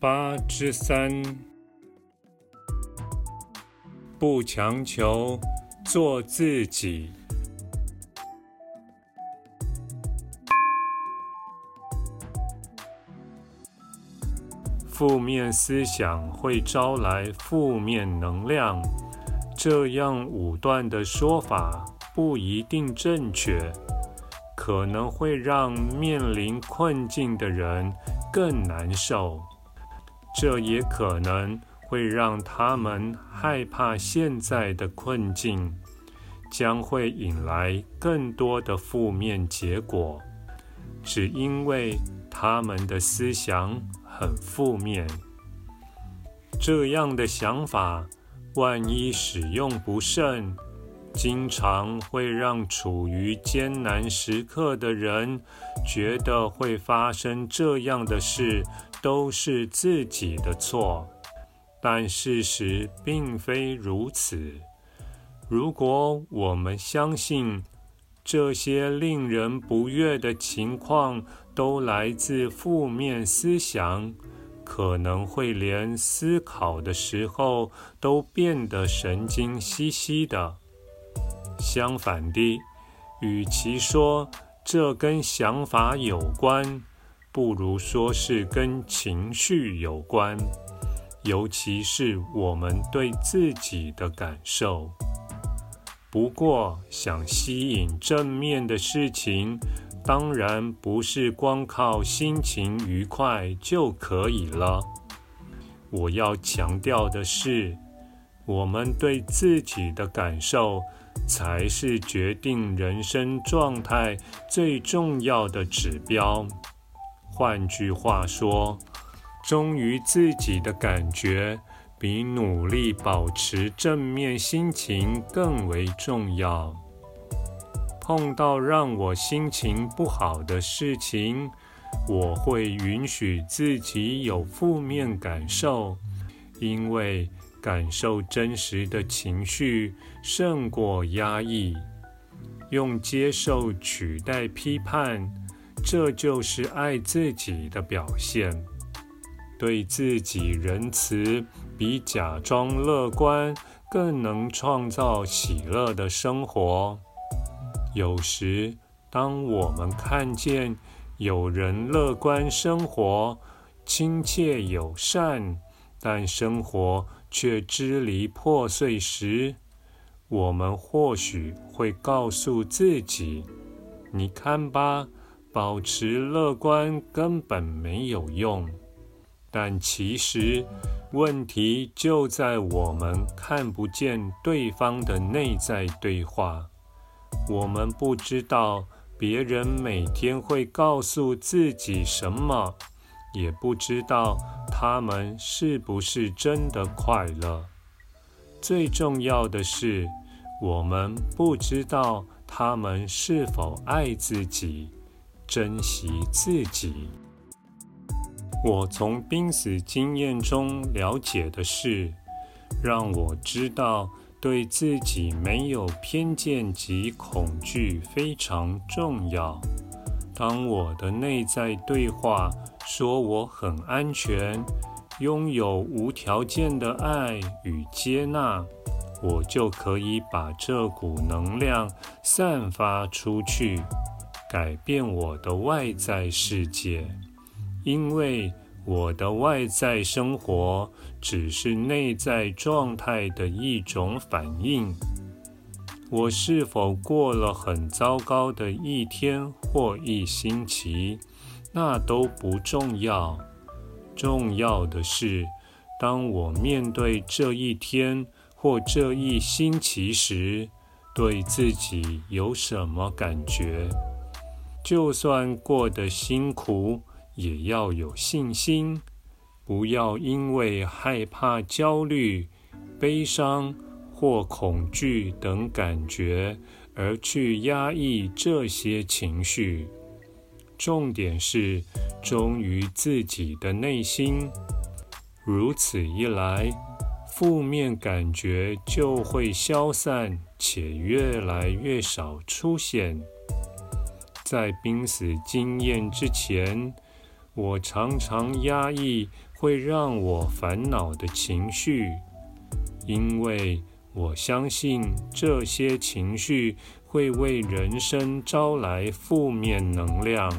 八之三，不强求，做自己。负面思想会招来负面能量，这样武断的说法不一定正确，可能会让面临困境的人更难受。这也可能会让他们害怕现在的困境将会引来更多的负面结果，只因为他们的思想很负面。这样的想法，万一使用不慎，经常会让处于艰难时刻的人觉得会发生这样的事。都是自己的错，但事实并非如此。如果我们相信这些令人不悦的情况都来自负面思想，可能会连思考的时候都变得神经兮兮的。相反的，与其说这跟想法有关，不如说是跟情绪有关，尤其是我们对自己的感受。不过，想吸引正面的事情，当然不是光靠心情愉快就可以了。我要强调的是，我们对自己的感受，才是决定人生状态最重要的指标。换句话说，忠于自己的感觉，比努力保持正面心情更为重要。碰到让我心情不好的事情，我会允许自己有负面感受，因为感受真实的情绪胜过压抑。用接受取代批判。这就是爱自己的表现，对自己仁慈，比假装乐观更能创造喜乐的生活。有时，当我们看见有人乐观生活、亲切友善，但生活却支离破碎时，我们或许会告诉自己：“你看吧。”保持乐观根本没有用，但其实问题就在我们看不见对方的内在对话。我们不知道别人每天会告诉自己什么，也不知道他们是不是真的快乐。最重要的是，我们不知道他们是否爱自己。珍惜自己。我从濒死经验中了解的是，让我知道对自己没有偏见及恐惧非常重要。当我的内在对话说我很安全，拥有无条件的爱与接纳，我就可以把这股能量散发出去。改变我的外在世界，因为我的外在生活只是内在状态的一种反应。我是否过了很糟糕的一天或一星期，那都不重要。重要的是，当我面对这一天或这一星期时，对自己有什么感觉？就算过得辛苦，也要有信心，不要因为害怕、焦虑、悲伤或恐惧等感觉而去压抑这些情绪。重点是忠于自己的内心。如此一来，负面感觉就会消散，且越来越少出现。在濒死经验之前，我常常压抑会让我烦恼的情绪，因为我相信这些情绪会为人生招来负面能量。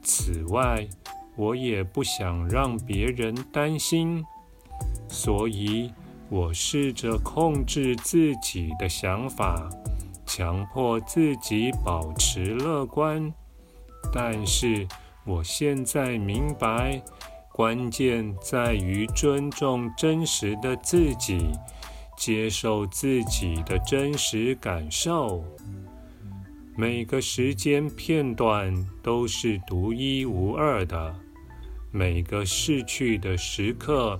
此外，我也不想让别人担心，所以我试着控制自己的想法。强迫自己保持乐观，但是我现在明白，关键在于尊重真实的自己，接受自己的真实感受。每个时间片段都是独一无二的，每个逝去的时刻，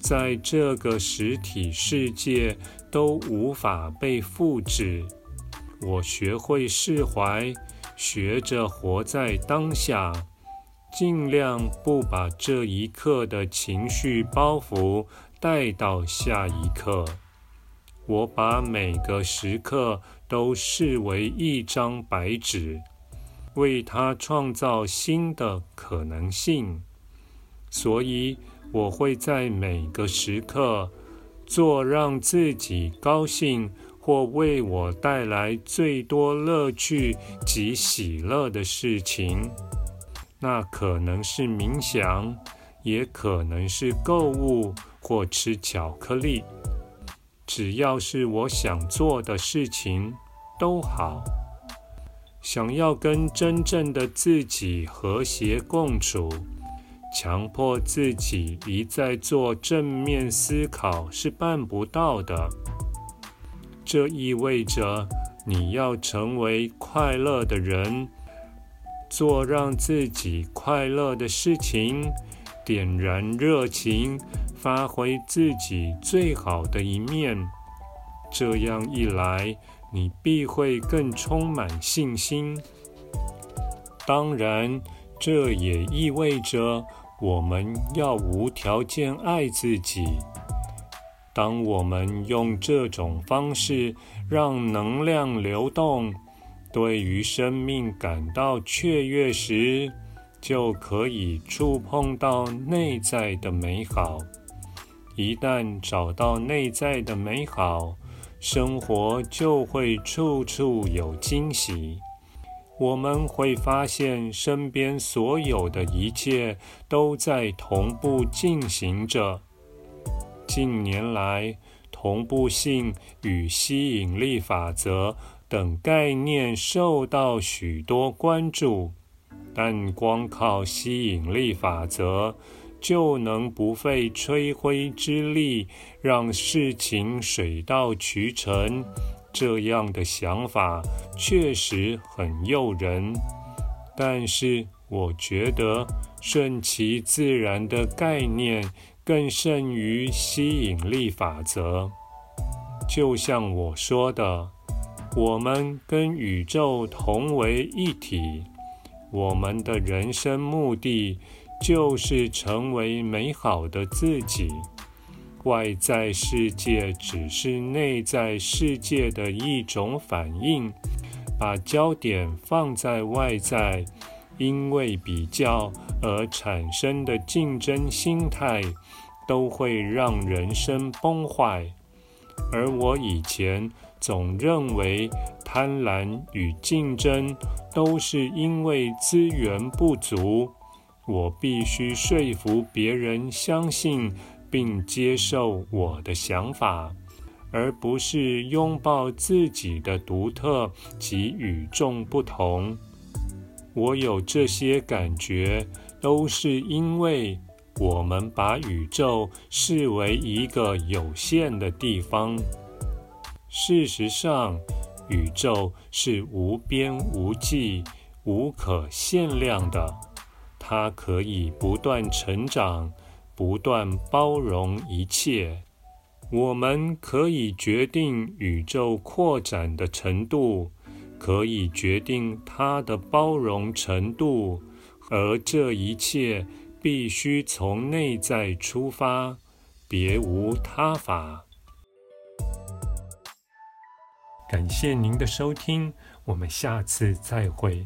在这个实体世界都无法被复制。我学会释怀，学着活在当下，尽量不把这一刻的情绪包袱带到下一刻。我把每个时刻都视为一张白纸，为它创造新的可能性。所以，我会在每个时刻做让自己高兴。或为我带来最多乐趣及喜乐的事情，那可能是冥想，也可能是购物或吃巧克力。只要是我想做的事情都好。想要跟真正的自己和谐共处，强迫自己一再做正面思考是办不到的。这意味着你要成为快乐的人，做让自己快乐的事情，点燃热情，发挥自己最好的一面。这样一来，你必会更充满信心。当然，这也意味着我们要无条件爱自己。当我们用这种方式让能量流动，对于生命感到雀跃时，就可以触碰到内在的美好。一旦找到内在的美好，生活就会处处有惊喜。我们会发现身边所有的一切都在同步进行着。近年来，同步性与吸引力法则等概念受到许多关注，但光靠吸引力法则就能不费吹灰之力让事情水到渠成，这样的想法确实很诱人。但是，我觉得顺其自然的概念。更胜于吸引力法则。就像我说的，我们跟宇宙同为一体。我们的人生目的就是成为美好的自己。外在世界只是内在世界的一种反应。把焦点放在外在，因为比较而产生的竞争心态，都会让人生崩坏。而我以前总认为贪婪与竞争都是因为资源不足，我必须说服别人相信并接受我的想法，而不是拥抱自己的独特及与众不同。我有这些感觉，都是因为我们把宇宙视为一个有限的地方。事实上，宇宙是无边无际、无可限量的，它可以不断成长，不断包容一切。我们可以决定宇宙扩展的程度，可以决定它的包容程度，而这一切必须从内在出发，别无他法。感谢您的收听，我们下次再会。